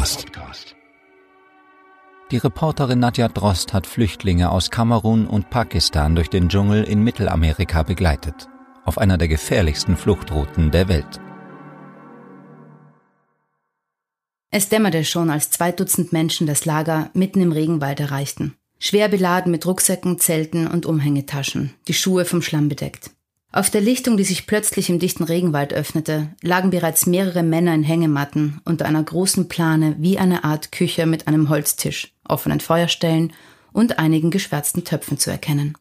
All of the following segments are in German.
Podcast. Die Reporterin Nadja Drost hat Flüchtlinge aus Kamerun und Pakistan durch den Dschungel in Mittelamerika begleitet, auf einer der gefährlichsten Fluchtrouten der Welt. Es dämmerte schon, als zwei Dutzend Menschen das Lager mitten im Regenwald erreichten. Schwer beladen mit Rucksäcken, Zelten und Umhängetaschen, die Schuhe vom Schlamm bedeckt. Auf der Lichtung, die sich plötzlich im dichten Regenwald öffnete, lagen bereits mehrere Männer in Hängematten unter einer großen Plane wie eine Art Küche mit einem Holztisch, offenen Feuerstellen und einigen geschwärzten Töpfen zu erkennen.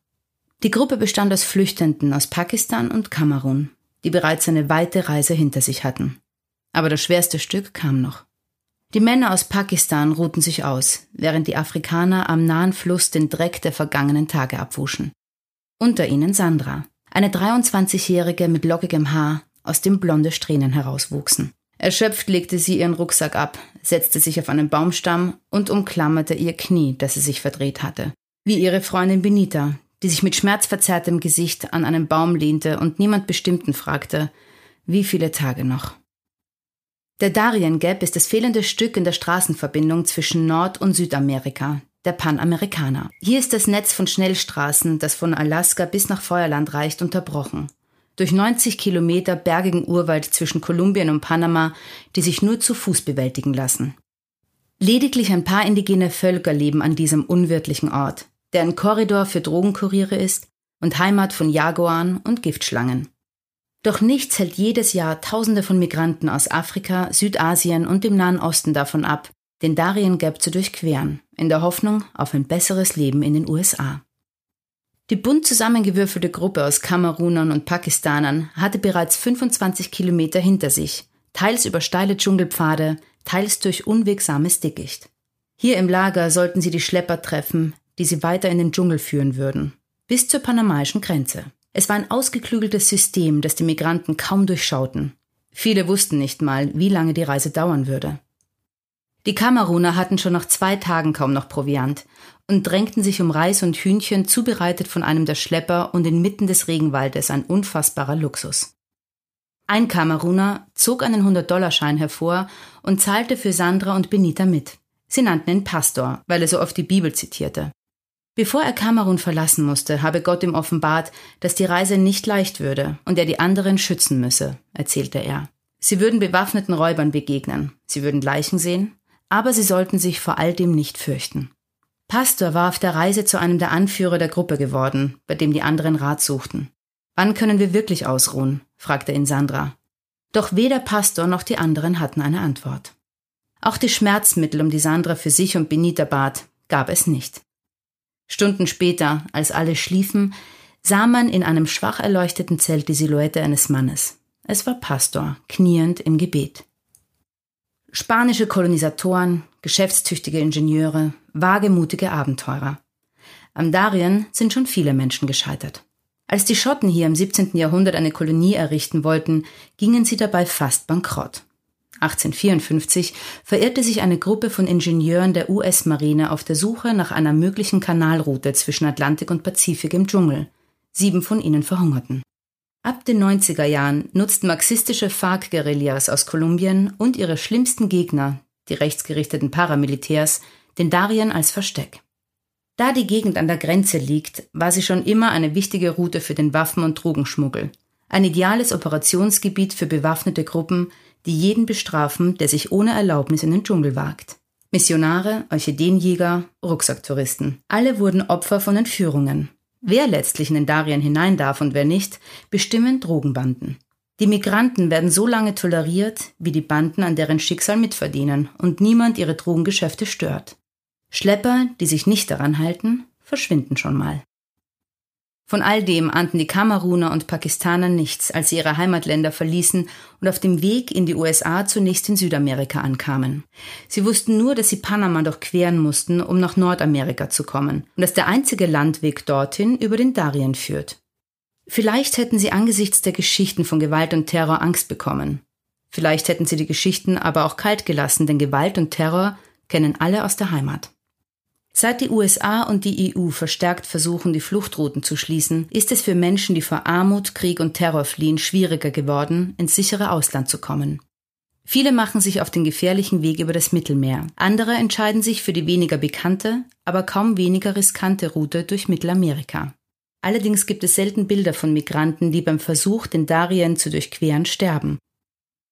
Die Gruppe bestand aus Flüchtenden aus Pakistan und Kamerun, die bereits eine weite Reise hinter sich hatten. Aber das schwerste Stück kam noch. Die Männer aus Pakistan ruhten sich aus, während die Afrikaner am nahen Fluss den Dreck der vergangenen Tage abwuschen. Unter ihnen Sandra, eine 23-Jährige mit lockigem Haar, aus dem blonde Strähnen herauswuchsen. Erschöpft legte sie ihren Rucksack ab, setzte sich auf einen Baumstamm und umklammerte ihr Knie, das sie sich verdreht hatte. Wie ihre Freundin Benita, die sich mit schmerzverzerrtem Gesicht an einen Baum lehnte und niemand Bestimmten fragte, wie viele Tage noch. Der Darien Gap ist das fehlende Stück in der Straßenverbindung zwischen Nord- und Südamerika, der Panamerikaner. Hier ist das Netz von Schnellstraßen, das von Alaska bis nach Feuerland reicht, unterbrochen. Durch 90 Kilometer bergigen Urwald zwischen Kolumbien und Panama, die sich nur zu Fuß bewältigen lassen. Lediglich ein paar indigene Völker leben an diesem unwirtlichen Ort, der ein Korridor für Drogenkuriere ist und Heimat von Jaguaren und Giftschlangen. Doch nichts hält jedes Jahr Tausende von Migranten aus Afrika, Südasien und dem Nahen Osten davon ab, den Darien Gap zu durchqueren, in der Hoffnung auf ein besseres Leben in den USA. Die bunt zusammengewürfelte Gruppe aus Kamerunern und Pakistanern hatte bereits 25 Kilometer hinter sich, teils über steile Dschungelpfade, teils durch unwegsames Dickicht. Hier im Lager sollten sie die Schlepper treffen, die sie weiter in den Dschungel führen würden, bis zur panamaischen Grenze. Es war ein ausgeklügeltes System, das die Migranten kaum durchschauten. Viele wussten nicht mal, wie lange die Reise dauern würde. Die Kameruner hatten schon nach zwei Tagen kaum noch Proviant und drängten sich um Reis und Hühnchen, zubereitet von einem der Schlepper und inmitten des Regenwaldes ein unfassbarer Luxus. Ein Kameruner zog einen 100-Dollar-Schein hervor und zahlte für Sandra und Benita mit. Sie nannten ihn Pastor, weil er so oft die Bibel zitierte. Bevor er Kamerun verlassen musste, habe Gott ihm offenbart, dass die Reise nicht leicht würde und er die anderen schützen müsse, erzählte er. Sie würden bewaffneten Räubern begegnen, sie würden Leichen sehen, aber sie sollten sich vor all dem nicht fürchten. Pastor war auf der Reise zu einem der Anführer der Gruppe geworden, bei dem die anderen Rat suchten. Wann können wir wirklich ausruhen? fragte ihn Sandra. Doch weder Pastor noch die anderen hatten eine Antwort. Auch die Schmerzmittel, um die Sandra für sich und Benita bat, gab es nicht. Stunden später, als alle schliefen, sah man in einem schwach erleuchteten Zelt die Silhouette eines Mannes. Es war Pastor, kniend im Gebet. Spanische Kolonisatoren, geschäftstüchtige Ingenieure, wagemutige Abenteurer. Am Darien sind schon viele Menschen gescheitert. Als die Schotten hier im 17. Jahrhundert eine Kolonie errichten wollten, gingen sie dabei fast bankrott. 1854 verirrte sich eine Gruppe von Ingenieuren der US-Marine auf der Suche nach einer möglichen Kanalroute zwischen Atlantik und Pazifik im Dschungel. Sieben von ihnen verhungerten. Ab den 90er Jahren nutzten marxistische FARC-Guerillas aus Kolumbien und ihre schlimmsten Gegner, die rechtsgerichteten Paramilitärs, den Darien als Versteck. Da die Gegend an der Grenze liegt, war sie schon immer eine wichtige Route für den Waffen- und Drogenschmuggel. Ein ideales Operationsgebiet für bewaffnete Gruppen, die jeden bestrafen, der sich ohne Erlaubnis in den Dschungel wagt. Missionare, Orchideenjäger, Rucksacktouristen. Alle wurden Opfer von Entführungen. Wer letztlich in den Darien hinein darf und wer nicht, bestimmen Drogenbanden. Die Migranten werden so lange toleriert, wie die Banden an deren Schicksal mitverdienen und niemand ihre Drogengeschäfte stört. Schlepper, die sich nicht daran halten, verschwinden schon mal. Von all dem ahnten die Kameruner und Pakistaner nichts, als sie ihre Heimatländer verließen und auf dem Weg in die USA zunächst in Südamerika ankamen. Sie wussten nur, dass sie Panama durchqueren mussten, um nach Nordamerika zu kommen, und dass der einzige Landweg dorthin über den Darien führt. Vielleicht hätten sie angesichts der Geschichten von Gewalt und Terror Angst bekommen. Vielleicht hätten sie die Geschichten aber auch kalt gelassen, denn Gewalt und Terror kennen alle aus der Heimat. Seit die USA und die EU verstärkt versuchen, die Fluchtrouten zu schließen, ist es für Menschen, die vor Armut, Krieg und Terror fliehen, schwieriger geworden, ins sichere Ausland zu kommen. Viele machen sich auf den gefährlichen Weg über das Mittelmeer. Andere entscheiden sich für die weniger bekannte, aber kaum weniger riskante Route durch Mittelamerika. Allerdings gibt es selten Bilder von Migranten, die beim Versuch, den Darien zu durchqueren, sterben.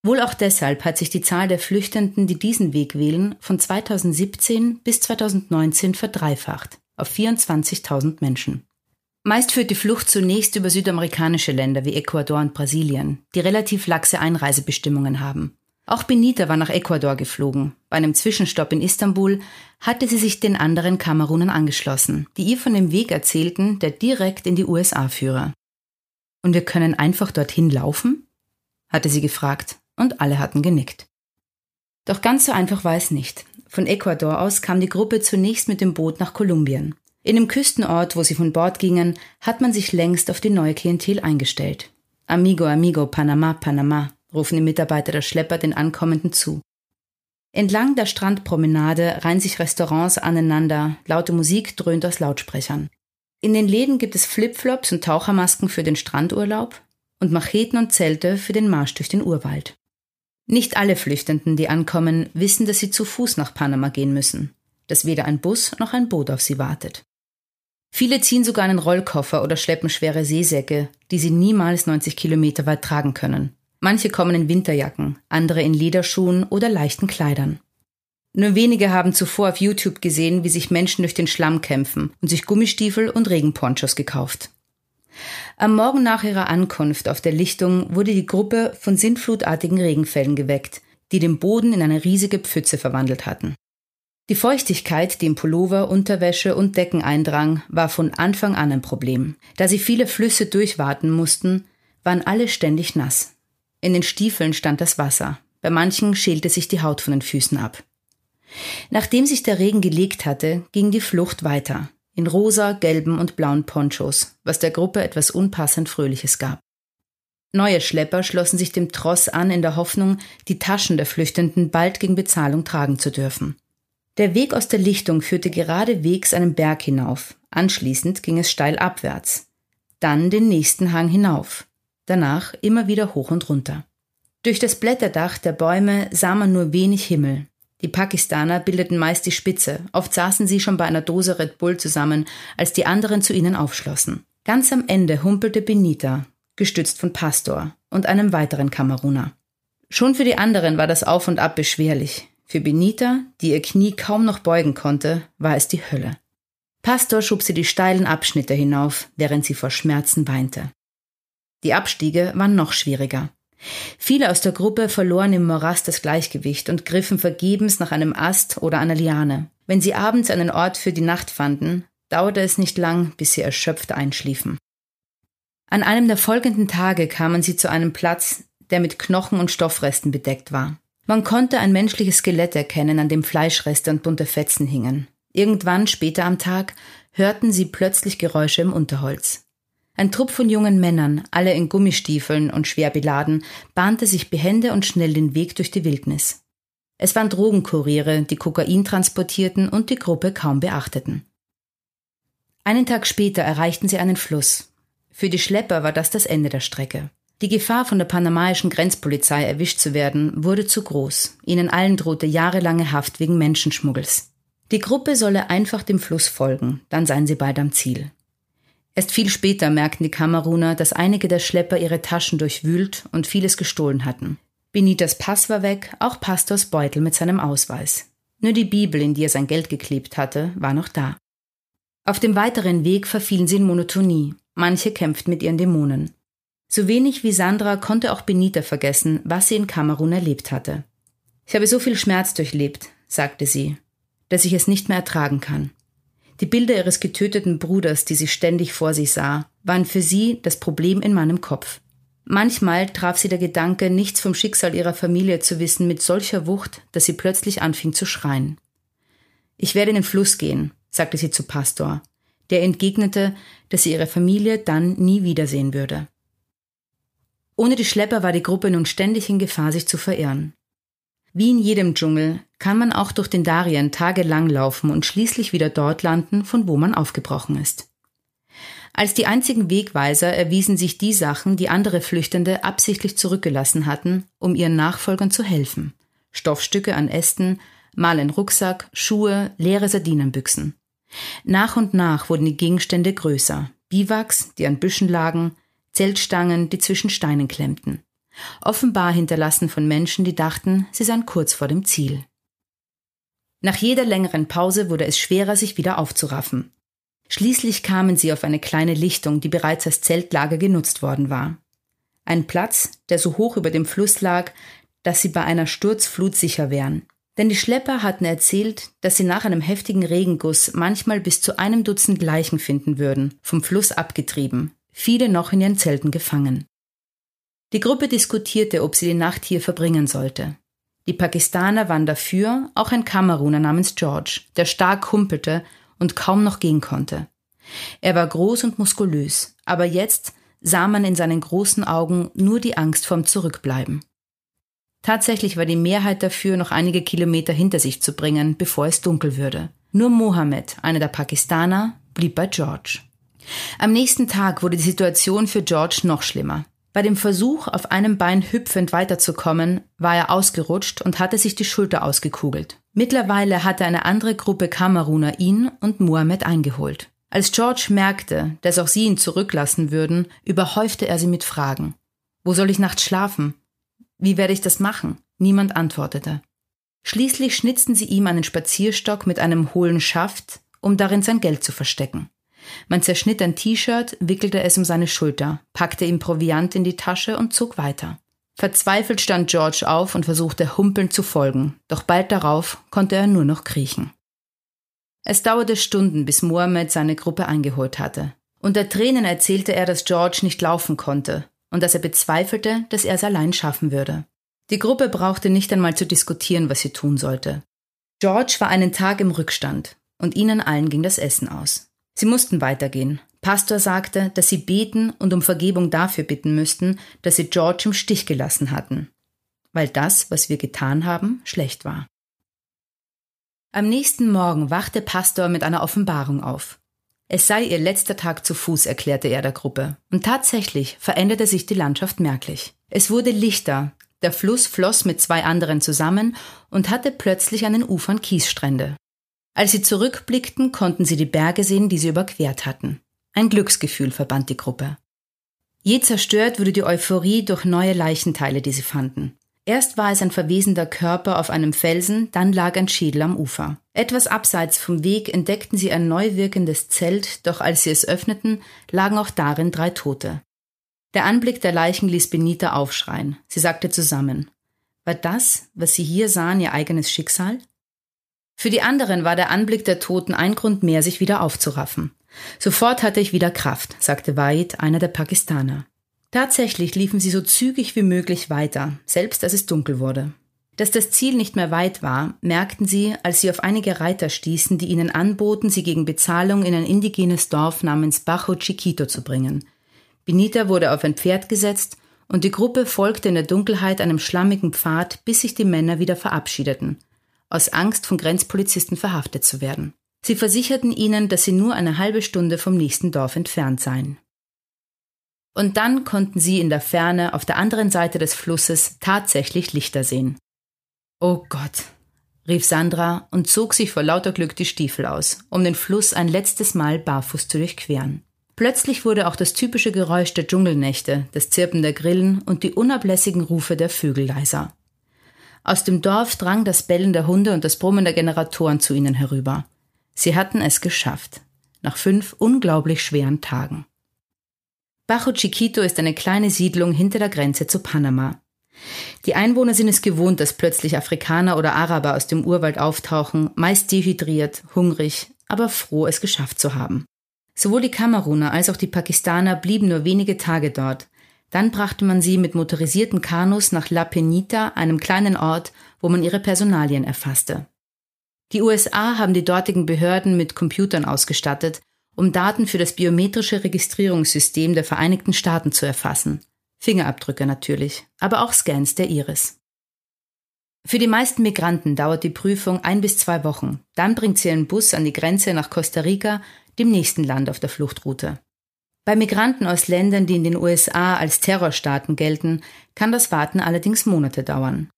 Wohl auch deshalb hat sich die Zahl der Flüchtenden, die diesen Weg wählen, von 2017 bis 2019 verdreifacht auf 24.000 Menschen. Meist führt die Flucht zunächst über südamerikanische Länder wie Ecuador und Brasilien, die relativ laxe Einreisebestimmungen haben. Auch Benita war nach Ecuador geflogen. Bei einem Zwischenstopp in Istanbul hatte sie sich den anderen Kamerunern angeschlossen, die ihr von dem Weg erzählten, der direkt in die USA führe. Und wir können einfach dorthin laufen? hatte sie gefragt, und alle hatten genickt. Doch ganz so einfach war es nicht. Von Ecuador aus kam die Gruppe zunächst mit dem Boot nach Kolumbien. In dem Küstenort, wo sie von Bord gingen, hat man sich längst auf die neue Klientel eingestellt. Amigo, amigo, Panama, Panama, rufen die Mitarbeiter der Schlepper den Ankommenden zu. Entlang der Strandpromenade reihen sich Restaurants aneinander, laute Musik dröhnt aus Lautsprechern. In den Läden gibt es Flipflops und Tauchermasken für den Strandurlaub und Macheten und Zelte für den Marsch durch den Urwald. Nicht alle Flüchtenden, die ankommen, wissen, dass sie zu Fuß nach Panama gehen müssen, dass weder ein Bus noch ein Boot auf sie wartet. Viele ziehen sogar einen Rollkoffer oder schleppen schwere Seesäcke, die sie niemals 90 Kilometer weit tragen können. Manche kommen in Winterjacken, andere in Lederschuhen oder leichten Kleidern. Nur wenige haben zuvor auf YouTube gesehen, wie sich Menschen durch den Schlamm kämpfen und sich Gummistiefel und Regenponchos gekauft. Am Morgen nach ihrer Ankunft auf der Lichtung wurde die Gruppe von sintflutartigen Regenfällen geweckt, die den Boden in eine riesige Pfütze verwandelt hatten. Die Feuchtigkeit, die in Pullover, Unterwäsche und Decken eindrang, war von Anfang an ein Problem. Da sie viele Flüsse durchwarten mussten, waren alle ständig nass. In den Stiefeln stand das Wasser. Bei manchen schälte sich die Haut von den Füßen ab. Nachdem sich der Regen gelegt hatte, ging die Flucht weiter. In rosa, gelben und blauen Ponchos, was der Gruppe etwas unpassend Fröhliches gab. Neue Schlepper schlossen sich dem Tross an in der Hoffnung, die Taschen der Flüchtenden bald gegen Bezahlung tragen zu dürfen. Der Weg aus der Lichtung führte geradewegs einen Berg hinauf. Anschließend ging es steil abwärts. Dann den nächsten Hang hinauf. Danach immer wieder hoch und runter. Durch das Blätterdach der Bäume sah man nur wenig Himmel. Die Pakistaner bildeten meist die Spitze. Oft saßen sie schon bei einer Dose Red Bull zusammen, als die anderen zu ihnen aufschlossen. Ganz am Ende humpelte Benita, gestützt von Pastor und einem weiteren Kameruner. Schon für die anderen war das Auf und Ab beschwerlich. Für Benita, die ihr Knie kaum noch beugen konnte, war es die Hölle. Pastor schob sie die steilen Abschnitte hinauf, während sie vor Schmerzen weinte. Die Abstiege waren noch schwieriger. Viele aus der Gruppe verloren im Morast das Gleichgewicht und griffen vergebens nach einem Ast oder einer Liane. Wenn sie abends einen Ort für die Nacht fanden, dauerte es nicht lang, bis sie erschöpft einschliefen. An einem der folgenden Tage kamen sie zu einem Platz, der mit Knochen und Stoffresten bedeckt war. Man konnte ein menschliches Skelett erkennen, an dem Fleischreste und bunte Fetzen hingen. Irgendwann später am Tag hörten sie plötzlich Geräusche im Unterholz. Ein Trupp von jungen Männern, alle in Gummistiefeln und schwer beladen, bahnte sich behende und schnell den Weg durch die Wildnis. Es waren Drogenkuriere, die Kokain transportierten und die Gruppe kaum beachteten. Einen Tag später erreichten sie einen Fluss. Für die Schlepper war das das Ende der Strecke. Die Gefahr, von der panamaischen Grenzpolizei erwischt zu werden, wurde zu groß. Ihnen allen drohte jahrelange Haft wegen Menschenschmuggels. Die Gruppe solle einfach dem Fluss folgen, dann seien sie bald am Ziel. Erst viel später merkten die Kameruner, dass einige der Schlepper ihre Taschen durchwühlt und vieles gestohlen hatten. Benitas Pass war weg, auch Pastors Beutel mit seinem Ausweis. Nur die Bibel, in die er sein Geld geklebt hatte, war noch da. Auf dem weiteren Weg verfielen sie in Monotonie. Manche kämpften mit ihren Dämonen. So wenig wie Sandra konnte auch Benita vergessen, was sie in Kamerun erlebt hatte. Ich habe so viel Schmerz durchlebt, sagte sie, dass ich es nicht mehr ertragen kann. Die Bilder ihres getöteten Bruders, die sie ständig vor sich sah, waren für sie das Problem in meinem Kopf. Manchmal traf sie der Gedanke, nichts vom Schicksal ihrer Familie zu wissen, mit solcher Wucht, dass sie plötzlich anfing zu schreien. Ich werde in den Fluss gehen, sagte sie zu Pastor, der entgegnete, dass sie ihre Familie dann nie wiedersehen würde. Ohne die Schlepper war die Gruppe nun ständig in Gefahr, sich zu verirren. Wie in jedem Dschungel kann man auch durch den Darien tagelang laufen und schließlich wieder dort landen, von wo man aufgebrochen ist. Als die einzigen Wegweiser erwiesen sich die Sachen, die andere Flüchtende absichtlich zurückgelassen hatten, um ihren Nachfolgern zu helfen. Stoffstücke an Ästen, mal ein Rucksack, Schuhe, leere Sardinenbüchsen. Nach und nach wurden die Gegenstände größer. Biwaks, die an Büschen lagen, Zeltstangen, die zwischen Steinen klemmten. Offenbar hinterlassen von Menschen, die dachten, sie seien kurz vor dem Ziel. Nach jeder längeren Pause wurde es schwerer, sich wieder aufzuraffen. Schließlich kamen sie auf eine kleine Lichtung, die bereits als Zeltlager genutzt worden war. Ein Platz, der so hoch über dem Fluss lag, dass sie bei einer Sturzflut sicher wären. Denn die Schlepper hatten erzählt, dass sie nach einem heftigen Regenguss manchmal bis zu einem Dutzend Leichen finden würden, vom Fluss abgetrieben, viele noch in ihren Zelten gefangen. Die Gruppe diskutierte, ob sie die Nacht hier verbringen sollte. Die Pakistaner waren dafür, auch ein Kameruner namens George, der stark humpelte und kaum noch gehen konnte. Er war groß und muskulös, aber jetzt sah man in seinen großen Augen nur die Angst vorm Zurückbleiben. Tatsächlich war die Mehrheit dafür, noch einige Kilometer hinter sich zu bringen, bevor es dunkel würde. Nur Mohammed, einer der Pakistaner, blieb bei George. Am nächsten Tag wurde die Situation für George noch schlimmer. Bei dem Versuch, auf einem Bein hüpfend weiterzukommen, war er ausgerutscht und hatte sich die Schulter ausgekugelt. Mittlerweile hatte eine andere Gruppe Kameruner ihn und Mohammed eingeholt. Als George merkte, dass auch sie ihn zurücklassen würden, überhäufte er sie mit Fragen. Wo soll ich nachts schlafen? Wie werde ich das machen? Niemand antwortete. Schließlich schnitzten sie ihm einen Spazierstock mit einem hohlen Schaft, um darin sein Geld zu verstecken. Man zerschnitt ein T-Shirt, wickelte es um seine Schulter, packte ihm Proviant in die Tasche und zog weiter. Verzweifelt stand George auf und versuchte humpelnd zu folgen, doch bald darauf konnte er nur noch kriechen. Es dauerte Stunden, bis Mohammed seine Gruppe eingeholt hatte. Unter Tränen erzählte er, dass George nicht laufen konnte und dass er bezweifelte, dass er es allein schaffen würde. Die Gruppe brauchte nicht einmal zu diskutieren, was sie tun sollte. George war einen Tag im Rückstand und ihnen allen ging das Essen aus. Sie mussten weitergehen, Pastor sagte, dass sie beten und um Vergebung dafür bitten müssten, dass sie George im Stich gelassen hatten, weil das, was wir getan haben, schlecht war. Am nächsten Morgen wachte Pastor mit einer Offenbarung auf. Es sei ihr letzter Tag zu Fuß, erklärte er der Gruppe. Und tatsächlich veränderte sich die Landschaft merklich. Es wurde lichter, der Fluss floss mit zwei anderen zusammen und hatte plötzlich an den Ufern Kiesstrände. Als sie zurückblickten, konnten sie die Berge sehen, die sie überquert hatten. Ein Glücksgefühl verband die Gruppe. Je zerstört wurde die Euphorie durch neue Leichenteile, die sie fanden. Erst war es ein verwesender Körper auf einem Felsen, dann lag ein Schädel am Ufer. Etwas abseits vom Weg entdeckten sie ein neu wirkendes Zelt, doch als sie es öffneten, lagen auch darin drei Tote. Der Anblick der Leichen ließ Benita aufschreien. Sie sagte zusammen. War das, was sie hier sahen, ihr eigenes Schicksal? Für die anderen war der Anblick der Toten ein Grund mehr, sich wieder aufzuraffen. Sofort hatte ich wieder Kraft, sagte Waid, einer der Pakistaner. Tatsächlich liefen sie so zügig wie möglich weiter, selbst als es dunkel wurde. Dass das Ziel nicht mehr weit war, merkten sie, als sie auf einige Reiter stießen, die ihnen anboten, sie gegen Bezahlung in ein indigenes Dorf namens Bajo Chiquito zu bringen. Benita wurde auf ein Pferd gesetzt und die Gruppe folgte in der Dunkelheit einem schlammigen Pfad, bis sich die Männer wieder verabschiedeten, aus Angst von Grenzpolizisten verhaftet zu werden. Sie versicherten ihnen, dass sie nur eine halbe Stunde vom nächsten Dorf entfernt seien. Und dann konnten sie in der Ferne auf der anderen Seite des Flusses tatsächlich Lichter sehen. Oh Gott, rief Sandra und zog sich vor lauter Glück die Stiefel aus, um den Fluss ein letztes Mal barfuß zu durchqueren. Plötzlich wurde auch das typische Geräusch der Dschungelnächte, das Zirpen der Grillen und die unablässigen Rufe der Vögel leiser. Aus dem Dorf drang das Bellen der Hunde und das Brummen der Generatoren zu ihnen herüber. Sie hatten es geschafft. Nach fünf unglaublich schweren Tagen. Bajo Chiquito ist eine kleine Siedlung hinter der Grenze zu Panama. Die Einwohner sind es gewohnt, dass plötzlich Afrikaner oder Araber aus dem Urwald auftauchen, meist dehydriert, hungrig, aber froh, es geschafft zu haben. Sowohl die Kameruner als auch die Pakistaner blieben nur wenige Tage dort. Dann brachte man sie mit motorisierten Kanus nach La Penita, einem kleinen Ort, wo man ihre Personalien erfasste. Die USA haben die dortigen Behörden mit Computern ausgestattet, um Daten für das biometrische Registrierungssystem der Vereinigten Staaten zu erfassen. Fingerabdrücke natürlich, aber auch Scans der Iris. Für die meisten Migranten dauert die Prüfung ein bis zwei Wochen. Dann bringt sie einen Bus an die Grenze nach Costa Rica, dem nächsten Land auf der Fluchtroute. Bei Migranten aus Ländern, die in den USA als Terrorstaaten gelten, kann das Warten allerdings Monate dauern.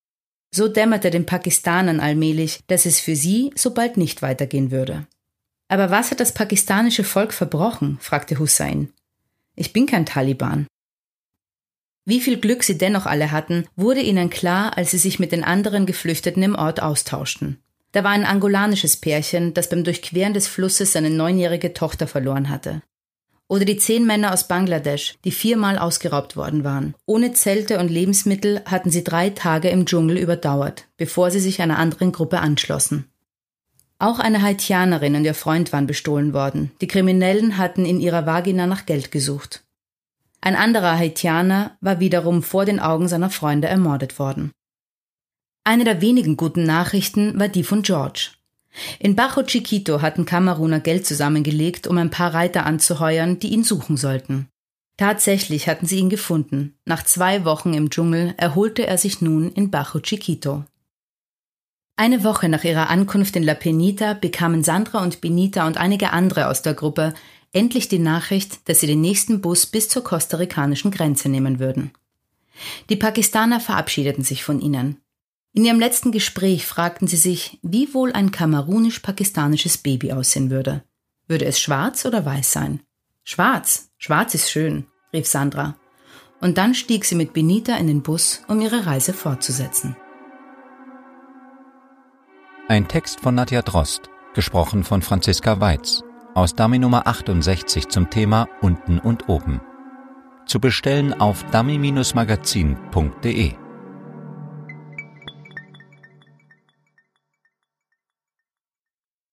So dämmerte den Pakistanern allmählich, dass es für sie so bald nicht weitergehen würde. Aber was hat das pakistanische Volk verbrochen? fragte Hussein. Ich bin kein Taliban. Wie viel Glück sie dennoch alle hatten, wurde ihnen klar, als sie sich mit den anderen Geflüchteten im Ort austauschten. Da war ein angolanisches Pärchen, das beim Durchqueren des Flusses seine neunjährige Tochter verloren hatte. Oder die zehn Männer aus Bangladesch, die viermal ausgeraubt worden waren. Ohne Zelte und Lebensmittel hatten sie drei Tage im Dschungel überdauert, bevor sie sich einer anderen Gruppe anschlossen. Auch eine Haitianerin und ihr Freund waren bestohlen worden. Die Kriminellen hatten in ihrer Vagina nach Geld gesucht. Ein anderer Haitianer war wiederum vor den Augen seiner Freunde ermordet worden. Eine der wenigen guten Nachrichten war die von George. In Bajo Chiquito hatten Kameruner Geld zusammengelegt, um ein paar Reiter anzuheuern, die ihn suchen sollten. Tatsächlich hatten sie ihn gefunden. Nach zwei Wochen im Dschungel erholte er sich nun in Bajo Chiquito. Eine Woche nach ihrer Ankunft in La Penita bekamen Sandra und Benita und einige andere aus der Gruppe endlich die Nachricht, dass sie den nächsten Bus bis zur kostarikanischen Grenze nehmen würden. Die Pakistaner verabschiedeten sich von ihnen. In ihrem letzten Gespräch fragten sie sich, wie wohl ein kamerunisch-pakistanisches Baby aussehen würde. Würde es schwarz oder weiß sein? Schwarz, schwarz ist schön, rief Sandra. Und dann stieg sie mit Benita in den Bus, um ihre Reise fortzusetzen. Ein Text von Nadja Drost, gesprochen von Franziska Weiz, aus Dummy Nummer 68 zum Thema Unten und Oben. Zu bestellen auf dummy-magazin.de